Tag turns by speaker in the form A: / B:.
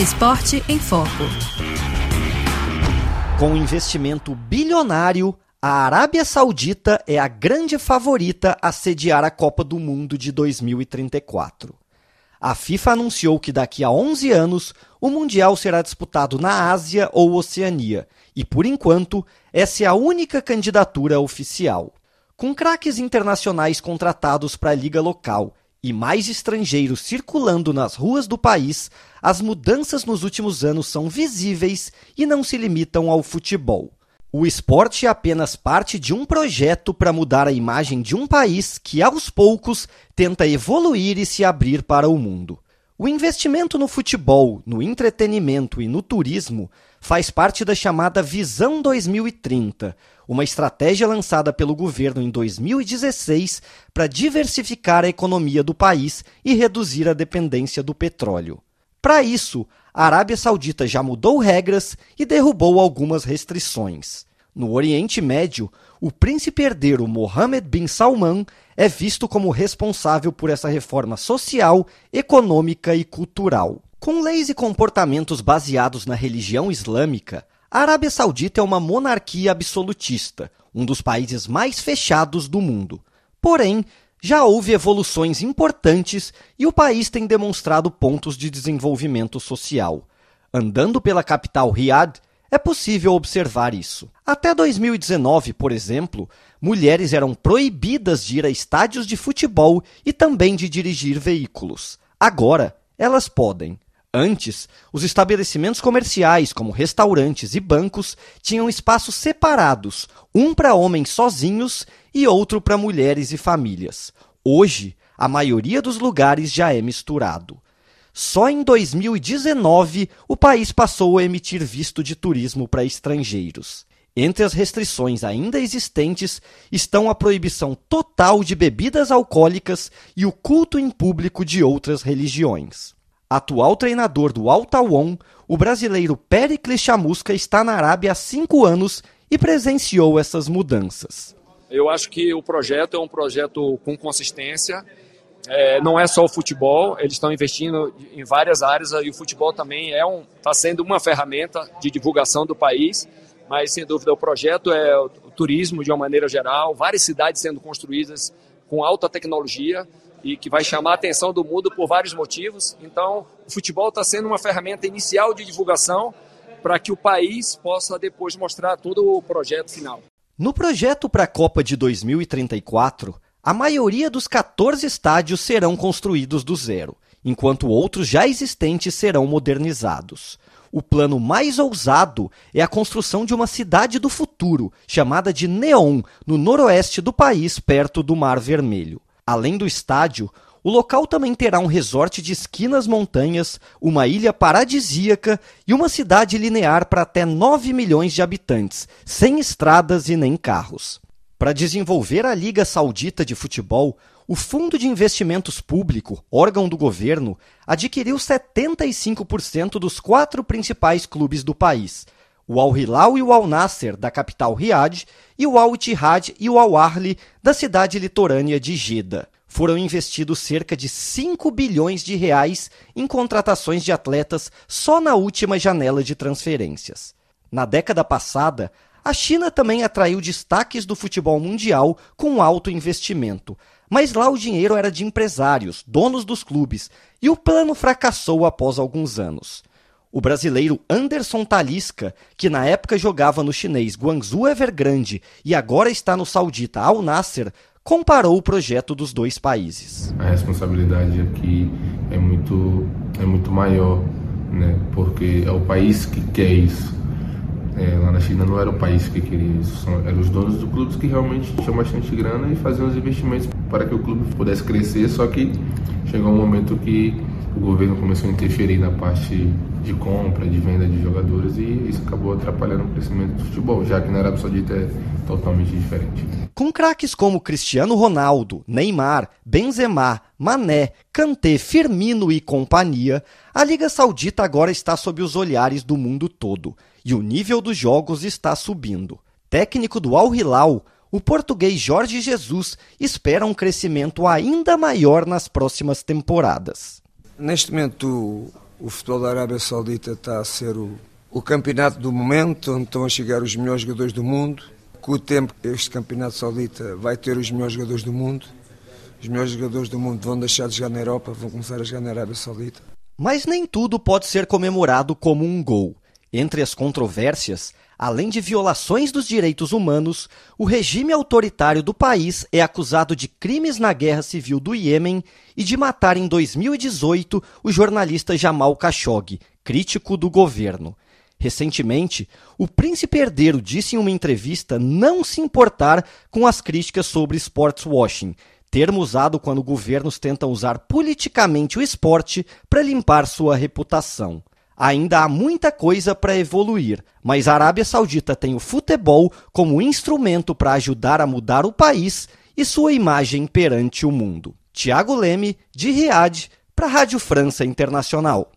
A: Esporte em Foco.
B: Com um investimento bilionário, a Arábia Saudita é a grande favorita a sediar a Copa do Mundo de 2034. A FIFA anunciou que daqui a 11 anos o Mundial será disputado na Ásia ou Oceania, e por enquanto essa é a única candidatura oficial. Com craques internacionais contratados para a liga local e mais estrangeiros circulando nas ruas do país, as mudanças nos últimos anos são visíveis e não se limitam ao futebol. O esporte é apenas parte de um projeto para mudar a imagem de um país que, aos poucos, tenta evoluir e se abrir para o mundo. O investimento no futebol, no entretenimento e no turismo faz parte da chamada Visão 2030, uma estratégia lançada pelo governo em 2016 para diversificar a economia do país e reduzir a dependência do petróleo. Para isso, a Arábia Saudita já mudou regras e derrubou algumas restrições. No Oriente Médio, o príncipe herdeiro Mohammed bin Salman é visto como responsável por essa reforma social, econômica e cultural. Com leis e comportamentos baseados na religião islâmica, a Arábia Saudita é uma monarquia absolutista, um dos países mais fechados do mundo. Porém, já houve evoluções importantes e o país tem demonstrado pontos de desenvolvimento social. Andando pela capital Riad, é possível observar isso. Até 2019, por exemplo, mulheres eram proibidas de ir a estádios de futebol e também de dirigir veículos. Agora, elas podem. Antes, os estabelecimentos comerciais, como restaurantes e bancos, tinham espaços separados, um para homens sozinhos e outro para mulheres e famílias. Hoje, a maioria dos lugares já é misturado. Só em 2019 o país passou a emitir visto de turismo para estrangeiros. Entre as restrições ainda existentes estão a proibição total de bebidas alcoólicas e o culto em público de outras religiões. Atual treinador do Al Tawon, o brasileiro Pericles Chamusca está na Arábia há cinco anos e presenciou essas mudanças.
C: Eu acho que o projeto é um projeto com consistência. É, não é só o futebol, eles estão investindo em várias áreas e o futebol também é um, está sendo uma ferramenta de divulgação do país. Mas sem dúvida o projeto é o turismo de uma maneira geral, várias cidades sendo construídas com alta tecnologia e que vai chamar a atenção do mundo por vários motivos. Então, o futebol está sendo uma ferramenta inicial de divulgação para que o país possa depois mostrar todo o projeto final.
B: No projeto para a Copa de 2034, a maioria dos 14 estádios serão construídos do zero, enquanto outros já existentes serão modernizados. O plano mais ousado é a construção de uma cidade do futuro, chamada de Neon, no noroeste do país, perto do Mar Vermelho. Além do estádio, o local também terá um resort de esqui nas montanhas, uma ilha paradisíaca e uma cidade linear para até 9 milhões de habitantes, sem estradas e nem carros. Para desenvolver a Liga Saudita de Futebol, o Fundo de Investimentos Público, órgão do governo, adquiriu 75% dos quatro principais clubes do país, o Al Hilal e o Al Nasser, da capital Riad, e o Al Ittihad e o Al Ahly, da cidade litorânea de Jeddah. Foram investidos cerca de 5 bilhões de reais em contratações de atletas só na última janela de transferências. Na década passada, a China também atraiu destaques do futebol mundial com alto investimento, mas lá o dinheiro era de empresários, donos dos clubes, e o plano fracassou após alguns anos. O brasileiro Anderson Talisca, que na época jogava no chinês Guangzhou Evergrande e agora está no saudita Al Nasser, comparou o projeto dos dois países.
D: A responsabilidade aqui é muito, é muito maior, né? porque é o país que quer isso. É, lá na China não era o país que queria isso, São, eram os donos do clube que realmente tinham bastante grana e faziam os investimentos para que o clube pudesse crescer, só que chegou um momento que o governo começou a interferir na parte de compra, de venda de jogadores e isso acabou atrapalhando o crescimento do futebol, já que na Arábia Saudita é totalmente diferente.
B: Com craques como Cristiano Ronaldo, Neymar, Benzema, Mané, Kanté, Firmino e companhia, a Liga Saudita agora está sob os olhares do mundo todo e o nível dos jogos está subindo. Técnico do Al Hilal, o português Jorge Jesus espera um crescimento ainda maior nas próximas temporadas.
E: Neste momento,
A: O futebol da Arábia Saudita está a ser o, o campeonato do momento, onde estão a chegar os melhores jogadores do mundo. Com o tempo, este campeonato saudita vai ter os melhores jogadores do mundo. Os melhores jogadores do mundo vão deixar de jogar na Europa, vão começar a jogar na Arábia Saudita.
B: Mas nem tudo pode ser comemorado como um gol. Entre as controvérsias, além de violações dos direitos humanos, o regime autoritário do país é acusado de crimes na guerra civil do Iêmen e de matar em 2018 o jornalista Jamal Khashoggi, crítico do governo. Recentemente, o príncipe herdeiro disse em uma entrevista não se importar com as críticas sobre sportswashing, termo usado quando governos tentam usar politicamente o esporte para limpar sua reputação. Ainda há muita coisa para evoluir, mas a Arábia Saudita tem o futebol como instrumento para ajudar a mudar o país e sua imagem perante o mundo. Tiago Leme, de Riad, para a Rádio França Internacional.